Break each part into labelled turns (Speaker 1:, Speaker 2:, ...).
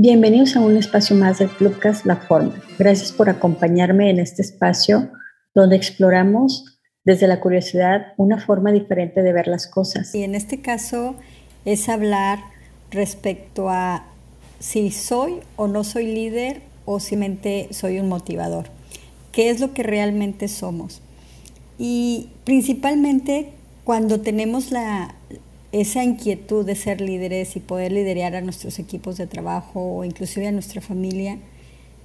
Speaker 1: Bienvenidos a un espacio más del Clubcast La Forma. Gracias por acompañarme en este espacio donde exploramos desde la curiosidad una forma diferente de ver las cosas.
Speaker 2: Y en este caso es hablar respecto a si soy o no soy líder o simplemente soy un motivador. ¿Qué es lo que realmente somos? Y principalmente cuando tenemos la, esa inquietud de ser líderes y poder liderar a nuestros equipos de trabajo o inclusive a nuestra familia,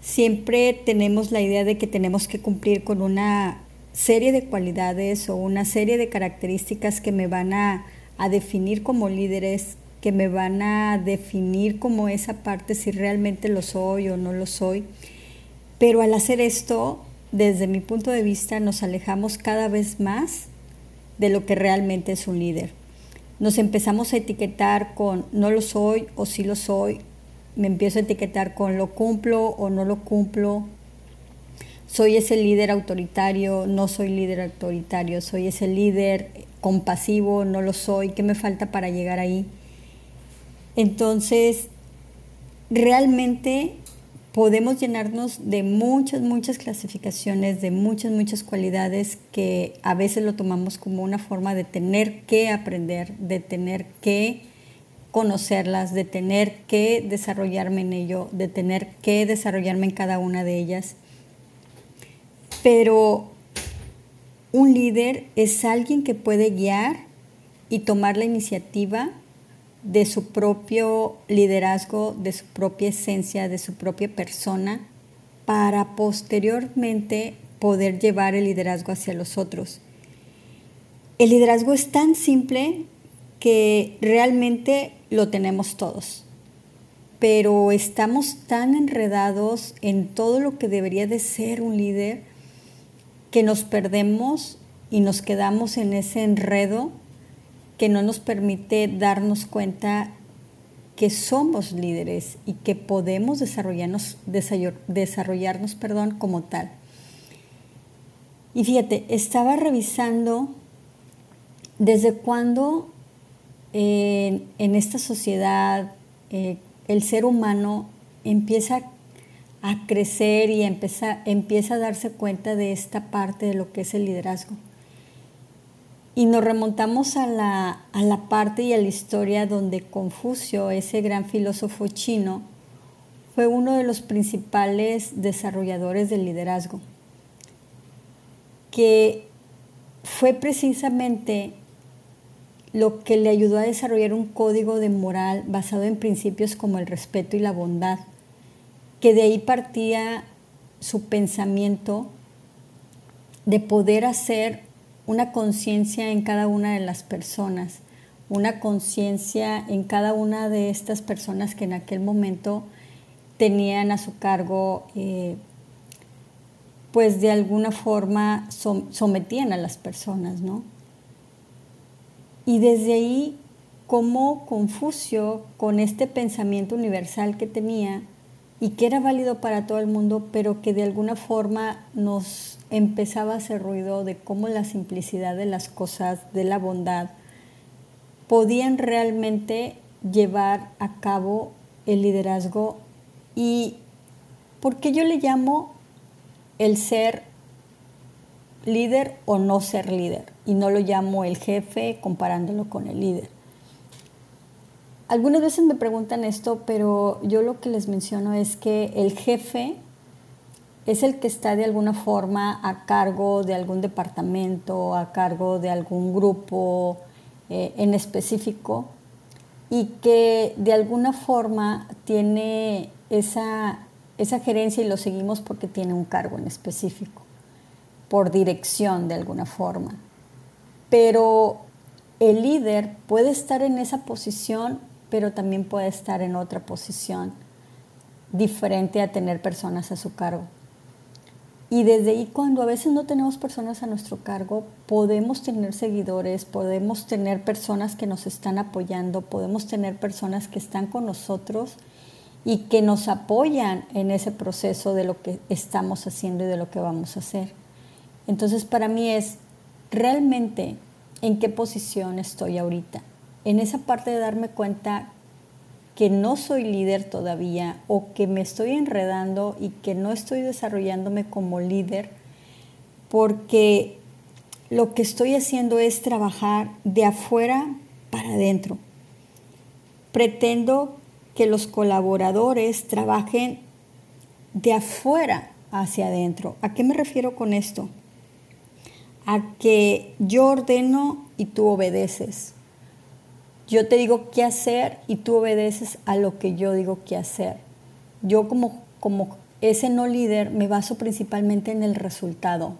Speaker 2: siempre tenemos la idea de que tenemos que cumplir con una serie de cualidades o una serie de características que me van a, a definir como líderes, que me van a definir como esa parte si realmente lo soy o no lo soy. Pero al hacer esto, desde mi punto de vista, nos alejamos cada vez más de lo que realmente es un líder nos empezamos a etiquetar con no lo soy o sí lo soy, me empiezo a etiquetar con lo cumplo o no lo cumplo, soy ese líder autoritario, no soy líder autoritario, soy ese líder compasivo, no lo soy, ¿qué me falta para llegar ahí? Entonces, realmente podemos llenarnos de muchas, muchas clasificaciones, de muchas, muchas cualidades que a veces lo tomamos como una forma de tener que aprender, de tener que conocerlas, de tener que desarrollarme en ello, de tener que desarrollarme en cada una de ellas. Pero un líder es alguien que puede guiar y tomar la iniciativa de su propio liderazgo, de su propia esencia, de su propia persona, para posteriormente poder llevar el liderazgo hacia los otros. El liderazgo es tan simple que realmente lo tenemos todos, pero estamos tan enredados en todo lo que debería de ser un líder que nos perdemos y nos quedamos en ese enredo que no nos permite darnos cuenta que somos líderes y que podemos desarrollarnos, desarrollarnos perdón, como tal. Y fíjate, estaba revisando desde cuándo en esta sociedad eh, el ser humano empieza a crecer y empieza, empieza a darse cuenta de esta parte de lo que es el liderazgo. Y nos remontamos a la, parte y a la historia donde Confucio, ese gran filósofo chino, fue uno de los principales desarrolladores del liderazgo, que fue precisamente lo que le ayudó a desarrollar un código de moral basado en principios como el respeto y la bondad, que de ahí partía su pensamiento de poder hacer una conciencia en cada una de las personas, una conciencia en cada una de estas personas que en aquel momento tenían a su cargo, eh, pues de alguna forma sometían a las personas, ¿no? Y desde ahí, como Confucio, con este pensamiento universal que tenía y que era válido para todo el mundo, pero que de alguna forma nos empezaba a hacer ruido de cómo la simplicidad de las cosas, de la bondad, podían realmente llevar a cabo el liderazgo y por qué yo le llamo el ser líder o no ser líder y no lo llamo el jefe comparándolo con el líder. Algunas veces me preguntan esto, pero yo lo que les menciono es que el jefe es el que está de alguna forma a cargo de algún departamento, a cargo de algún grupo eh, en específico y que de alguna forma tiene esa, esa gerencia y lo seguimos porque tiene un cargo en específico, por dirección de alguna forma. Pero el líder puede estar en esa posición, pero también puede estar en otra posición diferente a tener personas a su cargo. Y desde ahí, cuando a veces no tenemos personas a nuestro cargo, podemos tener seguidores, podemos tener personas que nos están apoyando, podemos tener personas que están con nosotros y que nos apoyan en ese proceso de lo que estamos haciendo y de lo que vamos a hacer. Entonces, para mí es realmente en qué posición estoy ahorita. En esa parte de darme cuenta que no soy líder todavía o que me estoy enredando y que no estoy desarrollándome como líder porque lo que estoy haciendo es trabajar de afuera para adentro. Pretendo que los colaboradores trabajen de afuera hacia adentro. ¿A qué me refiero con esto? A que yo ordeno y tú obedeces. Yo te digo qué hacer y tú obedeces a lo que yo digo qué hacer. Yo como, como ese no líder me baso principalmente en el resultado.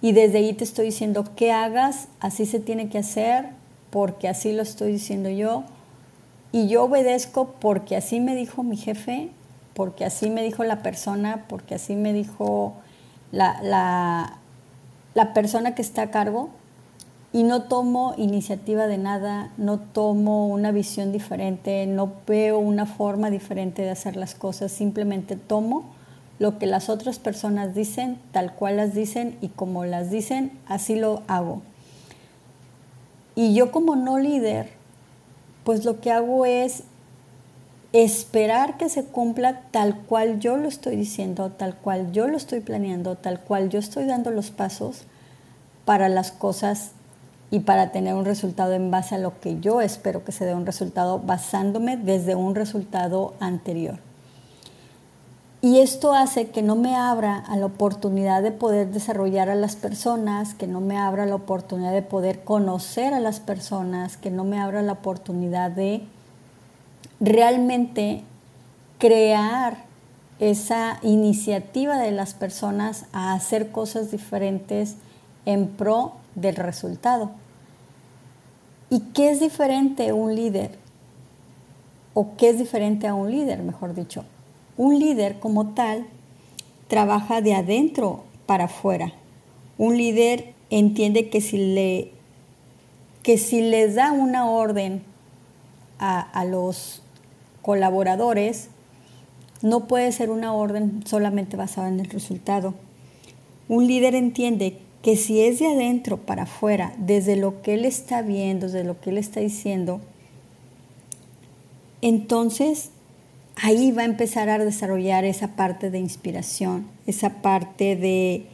Speaker 2: Y desde ahí te estoy diciendo que hagas, así se tiene que hacer, porque así lo estoy diciendo yo. Y yo obedezco porque así me dijo mi jefe, porque así me dijo la persona, porque así me dijo la, la, la persona que está a cargo y no tomo iniciativa de nada, no tomo una visión diferente, no veo una forma diferente de hacer las cosas, simplemente tomo lo que las otras personas dicen, tal cual las dicen y como las dicen, así lo hago. Y yo como no líder, pues lo que hago es esperar que se cumpla tal cual yo lo estoy diciendo, tal cual yo lo estoy planeando, tal cual yo estoy dando los pasos para las cosas y para tener un resultado en base a lo que yo espero que se dé un resultado basándome desde un resultado anterior. Y esto hace que no me abra a la oportunidad de poder desarrollar a las personas, que no me abra la oportunidad de poder conocer a las personas, que no me abra la oportunidad de realmente crear esa iniciativa de las personas a hacer cosas diferentes en pro del resultado. ¿Y qué es diferente un líder? ¿O qué es diferente a un líder, mejor dicho? Un líder como tal trabaja de adentro para afuera. Un líder entiende que si, le, que si les da una orden a, a los colaboradores, no puede ser una orden solamente basada en el resultado. Un líder entiende que si es de adentro para afuera, desde lo que él está viendo, desde lo que él está diciendo, entonces ahí va a empezar a desarrollar esa parte de inspiración, esa parte de,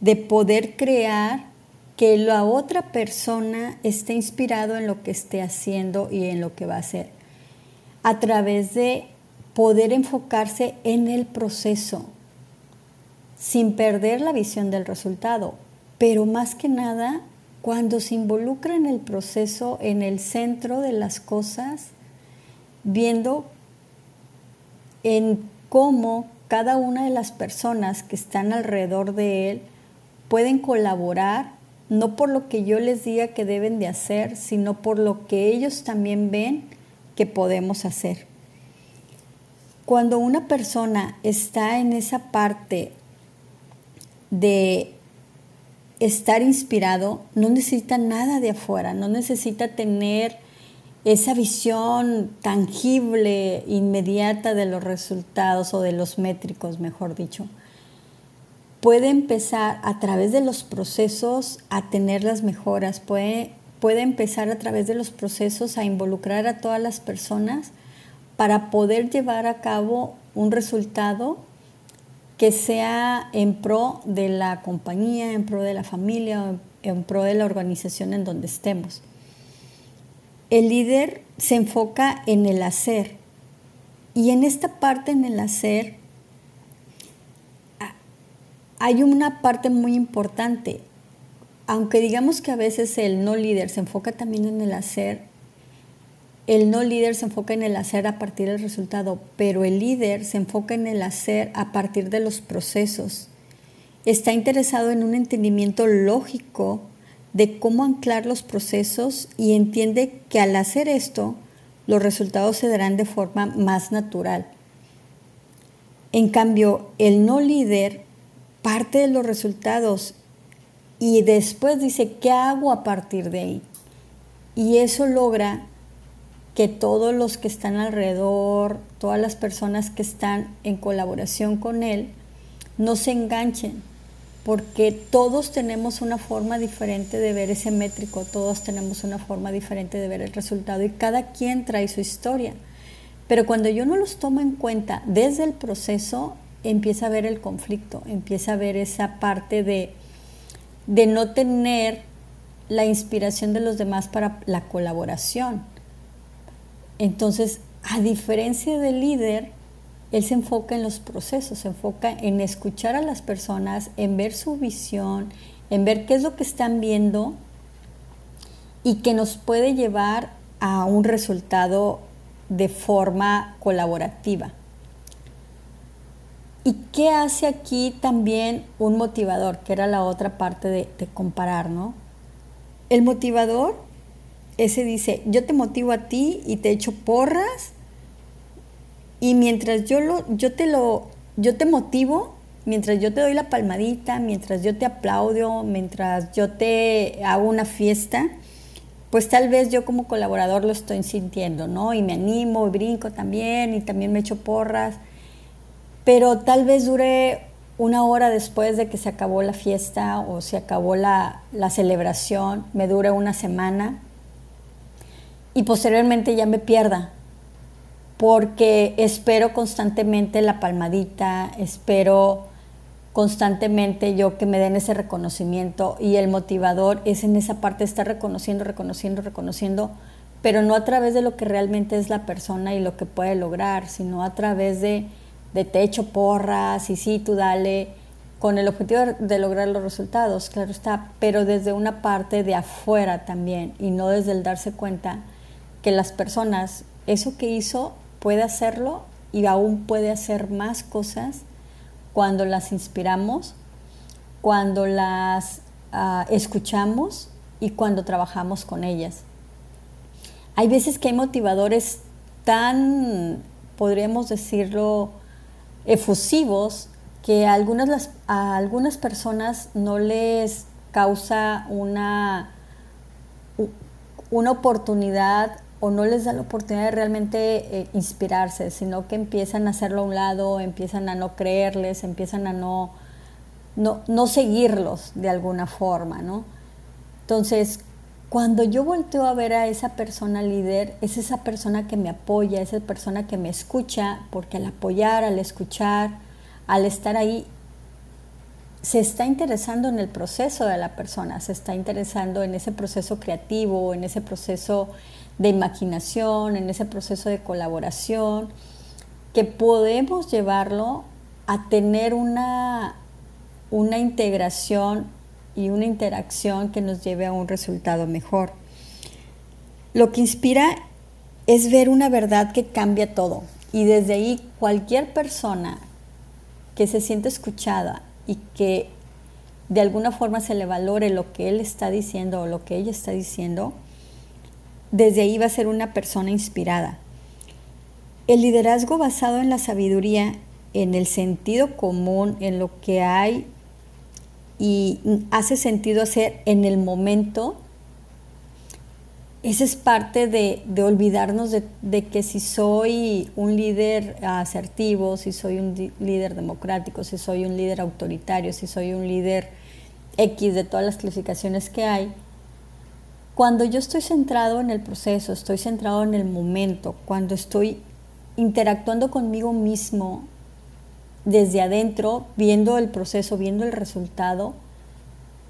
Speaker 2: de poder crear que la otra persona esté inspirado en lo que esté haciendo y en lo que va a hacer, a través de poder enfocarse en el proceso, sin perder la visión del resultado, pero más que nada cuando se involucra en el proceso, en el centro de las cosas, viendo en cómo cada una de las personas que están alrededor de él pueden colaborar, no por lo que yo les diga que deben de hacer, sino por lo que ellos también ven que podemos hacer. Cuando una persona está en esa parte de estar inspirado, no necesita nada de afuera, no necesita tener esa visión tangible, inmediata de los resultados o de los métricos, mejor dicho, puede empezar a través de los procesos a tener las mejoras, puede, puede empezar a través de los procesos a involucrar a todas las personas para poder llevar a cabo un resultado que sea en pro de la compañía, en pro de la familia, en pro de la organización en donde estemos. El líder se enfoca en el hacer y en esta parte, en el hacer, hay una parte muy importante. Aunque digamos que a veces el no líder se enfoca también en el hacer, el no líder se enfoca en el hacer a partir del resultado, pero el líder se enfoca en el hacer a partir de los procesos. Está interesado en un entendimiento lógico de cómo anclar los procesos y entiende que al hacer esto, los resultados se darán de forma más natural. En cambio, el no líder parte de los resultados y después dice, ¿qué hago a partir de ahí? Y eso logra que todos los que están alrededor, todas las personas que están en colaboración con él, no se enganchen, porque todos tenemos una forma diferente de ver ese métrico, todos tenemos una forma diferente de ver el resultado y cada quien trae su historia. Pero cuando yo no los tomo en cuenta desde el proceso, empieza a ver el conflicto, empieza a ver esa parte de, de no tener la inspiración de los demás para la colaboración. Entonces, a diferencia del líder, él se enfoca en los procesos, se enfoca en escuchar a las personas, en ver su visión, en ver qué es lo que están viendo y que nos puede llevar a un resultado de forma colaborativa. ¿Y qué hace aquí también un motivador? Que era la otra parte de, comparar, ¿no? El motivador, ese dice, yo te motivo a ti y te echo porras y mientras yo, lo, yo, te lo, yo te motivo, mientras yo te doy la palmadita, mientras yo te aplaudo, mientras yo te hago una fiesta, pues tal vez yo como colaborador lo estoy sintiendo, ¿no? Y me animo y brinco también y también me echo porras, pero tal vez dure una hora después de que se acabó la fiesta o se acabó la, celebración, me dure una semana y posteriormente ya me pierda, porque espero constantemente la palmadita, espero constantemente yo que me den ese reconocimiento y el motivador es en esa parte estar reconociendo, reconociendo, reconociendo, pero no a través de lo que realmente es la persona y lo que puede lograr, sino a través de, de te echo porras y sí, tú dale, con el objetivo de lograr los resultados, claro está, pero desde una parte de afuera también y no desde el darse cuenta que las personas, eso que hizo, puede hacerlo y aún puede hacer más cosas cuando las inspiramos, cuando las ah, escuchamos y cuando trabajamos con ellas. Hay veces que hay motivadores tan, podríamos decirlo, efusivos, que a algunas, a algunas personas no les causa una, una oportunidad o no les da la oportunidad de realmente eh, inspirarse, sino que empiezan a hacerlo a un lado, empiezan a no creerles, empiezan a no, no, seguirlos de alguna forma, ¿no? Entonces, cuando yo volteo a ver a esa persona líder, es esa persona que me apoya, esa persona que me escucha, porque al apoyar, al escuchar, al estar ahí, se está interesando en el proceso de la persona, se está interesando en ese proceso creativo, en ese proceso de imaginación, en ese proceso de colaboración, que podemos llevarlo a tener una, una integración y una interacción que nos lleve a un resultado mejor. Lo que inspira es ver una verdad que cambia todo y desde ahí cualquier persona que se siente escuchada y que de alguna forma se le valore lo que él está diciendo o lo que ella está diciendo, desde ahí va a ser una persona inspirada. El liderazgo basado en la sabiduría, en el sentido común, en lo que hay y hace sentido hacer en el momento, esa es parte de, olvidarnos de, de, que si soy un líder asertivo, si soy un líder democrático, si soy un líder autoritario, si soy un líder X de todas las clasificaciones que hay, cuando yo estoy centrado en el proceso, estoy centrado en el momento, cuando estoy interactuando conmigo mismo desde adentro, viendo el proceso, viendo el resultado,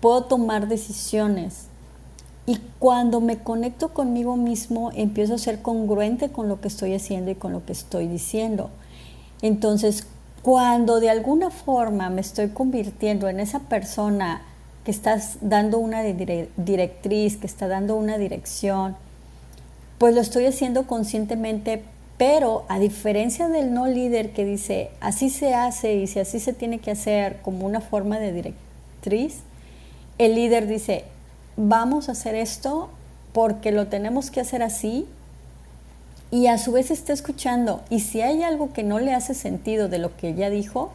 Speaker 2: puedo tomar decisiones. Y cuando me conecto conmigo mismo, empiezo a ser congruente con lo que estoy haciendo y con lo que estoy diciendo. Entonces, cuando de alguna forma me estoy convirtiendo en esa persona que estás dando una directriz, que está dando una dirección, pues lo estoy haciendo conscientemente, pero a diferencia del no líder que dice, así se hace y si así se tiene que hacer como una forma de directriz, el líder dice, vamos a hacer esto porque lo tenemos que hacer así y a su vez está escuchando y si hay algo que no le hace sentido de lo que ella dijo,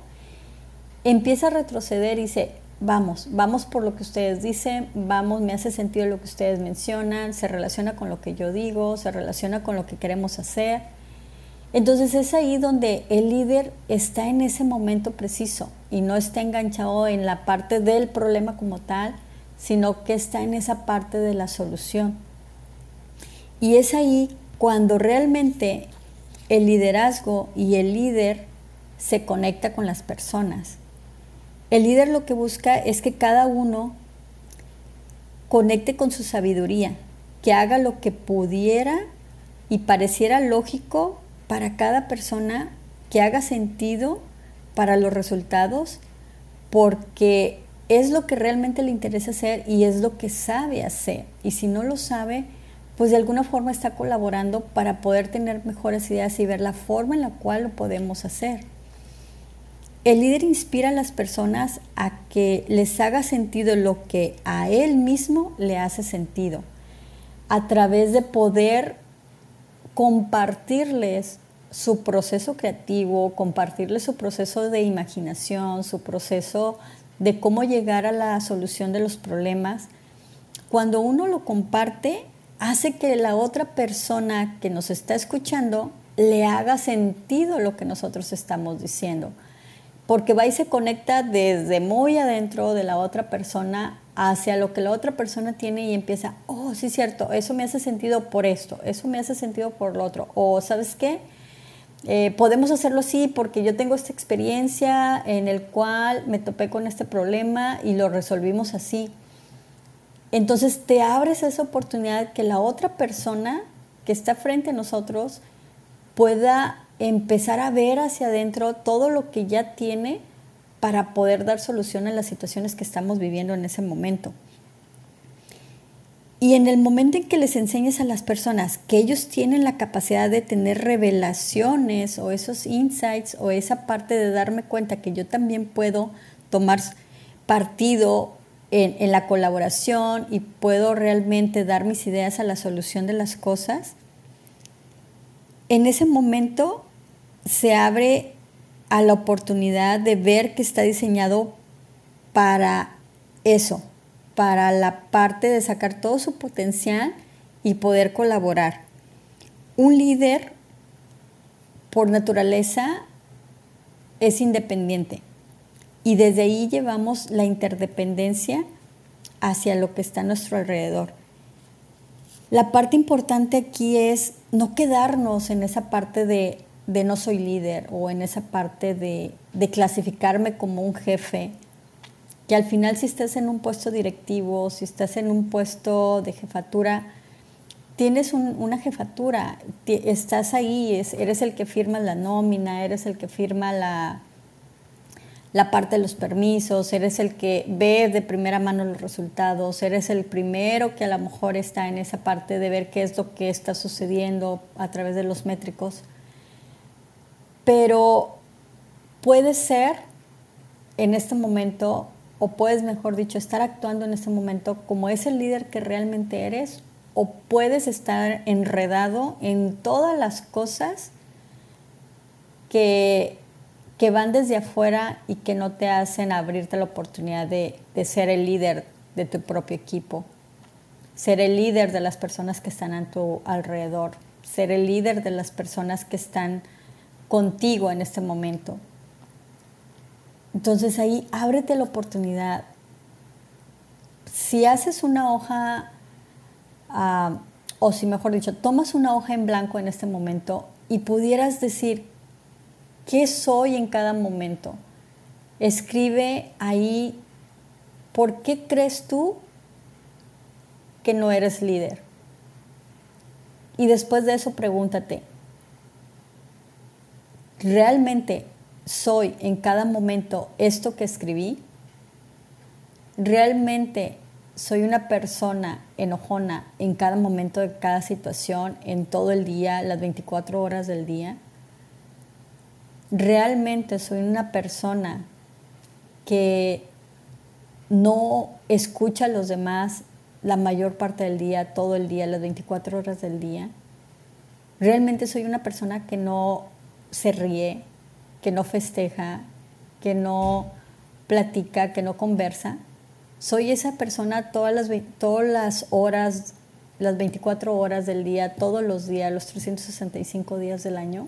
Speaker 2: empieza a retroceder y dice, vamos, vamos por lo que ustedes dicen, vamos, me hace sentido lo que ustedes mencionan, se relaciona con lo que yo digo, se relaciona con lo que queremos hacer. Entonces es ahí donde el líder está en ese momento preciso y no está enganchado en la parte del problema como tal, sino que está en esa parte de la solución. Y es ahí cuando realmente el liderazgo y el líder se conecta con las personas. El líder lo que busca es que cada uno conecte con su sabiduría, que haga lo que pudiera y pareciera lógico para cada persona, que haga sentido para los resultados, porque es lo que realmente le interesa hacer y es lo que sabe hacer. Y si no lo sabe, pues de alguna forma está colaborando para poder tener mejores ideas y ver la forma en la cual lo podemos hacer. El líder inspira a las personas a que les haga sentido lo que a él mismo le hace sentido, a través de poder compartirles su proceso creativo, compartirles su proceso de imaginación, su proceso de cómo llegar a la solución de los problemas. Cuando uno lo comparte, hace que la otra persona que nos está escuchando le haga sentido lo que nosotros estamos diciendo porque va y se conecta desde muy adentro de la otra persona hacia lo que la otra persona tiene y empieza, oh, sí es cierto, eso me hace sentido por esto, eso me hace sentido por lo otro, o sabes qué, eh, podemos hacerlo así porque yo tengo esta experiencia en el cual me topé con este problema y lo resolvimos así. Entonces te abres esa oportunidad que la otra persona que está frente a nosotros pueda empezar a ver hacia adentro todo lo que ya tiene para poder dar solución a las situaciones que estamos viviendo en ese momento. Y en el momento en que les enseñes a las personas que ellos tienen la capacidad de tener revelaciones o esos insights o esa parte de darme cuenta que yo también puedo tomar partido en, en la colaboración y puedo realmente dar mis ideas a la solución de las cosas, en ese momento se abre a la oportunidad de ver que está diseñado para eso, para la parte de sacar todo su potencial y poder colaborar. Un líder, por naturaleza, es independiente y desde ahí llevamos la interdependencia hacia lo que está a nuestro alrededor. La parte importante aquí es no quedarnos en esa parte de de no soy líder o en esa parte de, clasificarme como un jefe, que al final si estás en un puesto directivo, si estás en un puesto de jefatura, tienes una jefatura, estás ahí, eres el que firma la nómina, eres el que firma la, la parte de los permisos, eres el que ve de primera mano los resultados, eres el primero que a lo mejor está en esa parte de ver qué es lo que está sucediendo a través de los métricos pero puede ser en este momento, o puedes, mejor dicho, estar actuando en este momento como es el líder que realmente eres, o puedes estar enredado en todas las cosas que, que van desde afuera y que no te hacen abrirte la oportunidad de, de ser el líder de tu propio equipo, ser el líder de las personas que están a tu alrededor, ser el líder de las personas que están contigo en este momento. Entonces ahí ábrete la oportunidad. Si haces una hoja, ah, o si mejor dicho, tomas una hoja en blanco en este momento y pudieras decir, ¿qué soy en cada momento? Escribe ahí, ¿por qué crees tú que no eres líder? Y después de eso pregúntate, ¿realmente soy en cada momento esto que escribí? ¿Realmente soy una persona enojona en cada momento de cada situación, en todo el día, las 24 horas del día? ¿Realmente soy una persona que no escucha a los demás la mayor parte del día, todo el día, las 24 horas del día? ¿Realmente soy una persona que no se ríe, que no festeja, que no platica, que no conversa. Soy esa persona todas las, todas las horas, las 24 horas del día, todos los días, los 365 días del año.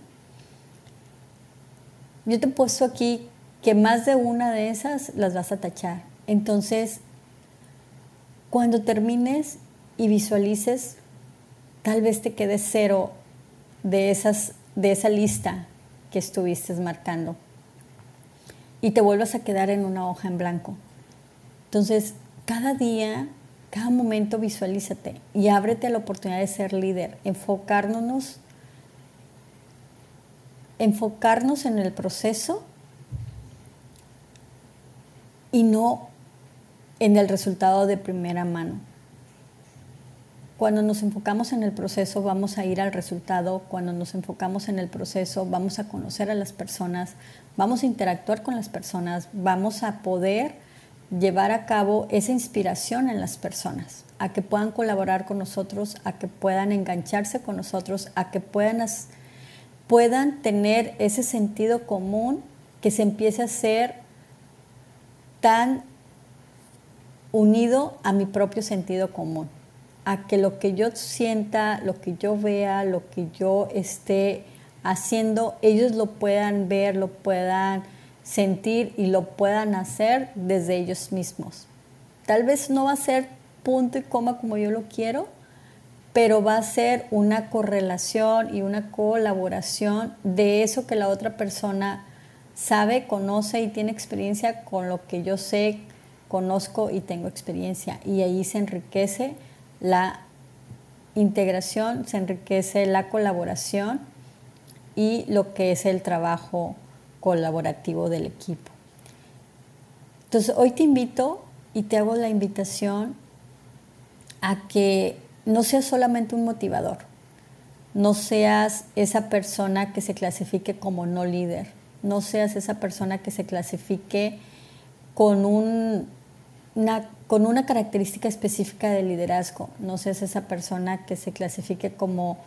Speaker 2: Yo te he puesto aquí que más de una de esas las vas a tachar. Entonces, cuando termines y visualices, tal vez te quede cero de esas de esa lista que estuviste marcando y te vuelvas a quedar en una hoja en blanco. Entonces, cada día, cada momento visualízate y ábrete a la oportunidad de ser líder, enfocarnos, enfocarnos en el proceso y no en el resultado de primera mano. Cuando nos enfocamos en el proceso vamos a ir al resultado, cuando nos enfocamos en el proceso vamos a conocer a las personas, vamos a interactuar con las personas, vamos a poder llevar a cabo esa inspiración en las personas, a que puedan colaborar con nosotros, a que puedan engancharse con nosotros, a que puedan, puedan tener ese sentido común que se empiece a ser tan unido a mi propio sentido común a que lo que yo sienta, lo que yo vea, lo que yo esté haciendo, ellos lo puedan ver, lo puedan sentir y lo puedan hacer desde ellos mismos. Tal vez no va a ser punto y coma como yo lo quiero, pero va a ser una correlación y una colaboración de eso que la otra persona sabe, conoce y tiene experiencia con lo que yo sé, conozco y tengo experiencia. Y ahí se enriquece la integración, se enriquece la colaboración y lo que es el trabajo colaborativo del equipo. Entonces, hoy te invito y te hago la invitación a que no seas solamente un motivador, no seas esa persona que se clasifique como no líder, no seas esa persona que se clasifique con un con una característica específica de liderazgo. No seas esa persona que se clasifique como,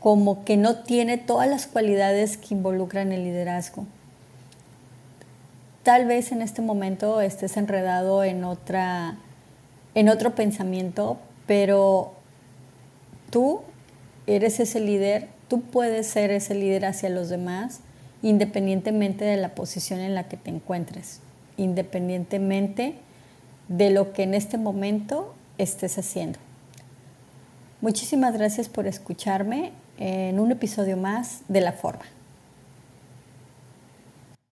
Speaker 2: como que no tiene todas las cualidades que involucran el liderazgo. Tal vez en este momento estés enredado en, otra, en otro pensamiento, pero tú eres ese líder, tú puedes ser ese líder hacia los demás independientemente de la posición en la que te encuentres, independientemente de lo que en este momento estés haciendo. Muchísimas gracias por escucharme en un episodio más de La Forma.